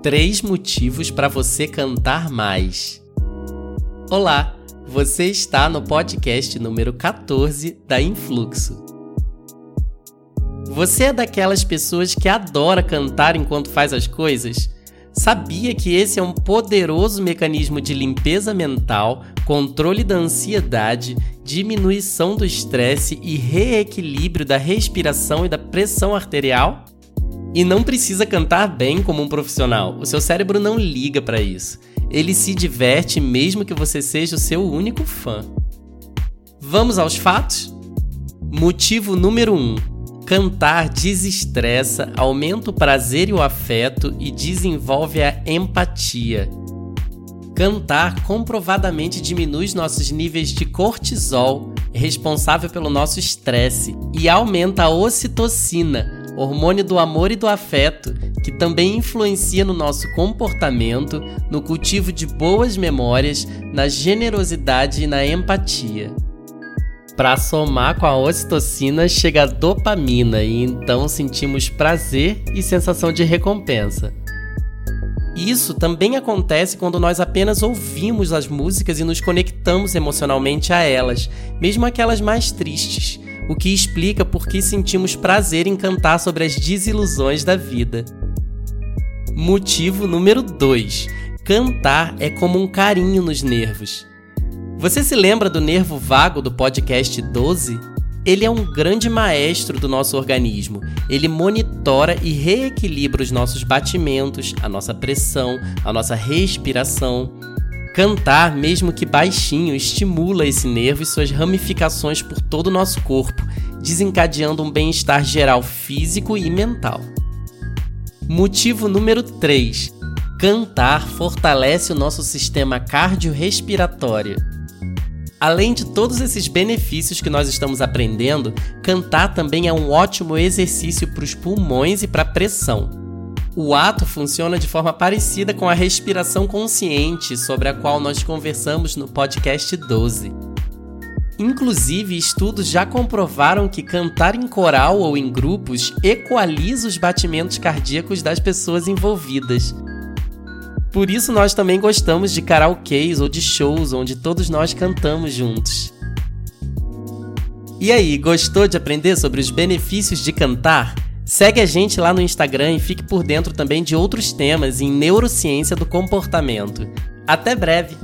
Três motivos para você cantar mais. Olá, você está no podcast número 14 da Influxo. Você é daquelas pessoas que adora cantar enquanto faz as coisas? Sabia que esse é um poderoso mecanismo de limpeza mental, controle da ansiedade, diminuição do estresse e reequilíbrio da respiração e da pressão arterial? E não precisa cantar bem como um profissional. O seu cérebro não liga para isso. Ele se diverte mesmo que você seja o seu único fã. Vamos aos fatos? Motivo número 1. Um, cantar desestressa, aumenta o prazer e o afeto e desenvolve a empatia. Cantar comprovadamente diminui nossos níveis de cortisol, responsável pelo nosso estresse, e aumenta a ocitocina, hormônio do amor e do afeto, que também influencia no nosso comportamento, no cultivo de boas memórias, na generosidade e na empatia. Para somar com a ocitocina chega a dopamina e então sentimos prazer e sensação de recompensa. Isso também acontece quando nós apenas ouvimos as músicas e nos conectamos emocionalmente a elas, mesmo aquelas mais tristes o que explica por que sentimos prazer em cantar sobre as desilusões da vida. Motivo número 2: cantar é como um carinho nos nervos. Você se lembra do nervo vago do podcast 12? Ele é um grande maestro do nosso organismo. Ele monitora e reequilibra os nossos batimentos, a nossa pressão, a nossa respiração. Cantar, mesmo que baixinho, estimula esse nervo e suas ramificações por todo o nosso corpo, desencadeando um bem-estar geral físico e mental. Motivo número 3. Cantar fortalece o nosso sistema cardiorrespiratório. Além de todos esses benefícios que nós estamos aprendendo, cantar também é um ótimo exercício para os pulmões e para a pressão. O ato funciona de forma parecida com a respiração consciente, sobre a qual nós conversamos no podcast 12. Inclusive, estudos já comprovaram que cantar em coral ou em grupos equaliza os batimentos cardíacos das pessoas envolvidas. Por isso, nós também gostamos de karaokês ou de shows onde todos nós cantamos juntos. E aí, gostou de aprender sobre os benefícios de cantar? Segue a gente lá no Instagram e fique por dentro também de outros temas em neurociência do comportamento. Até breve!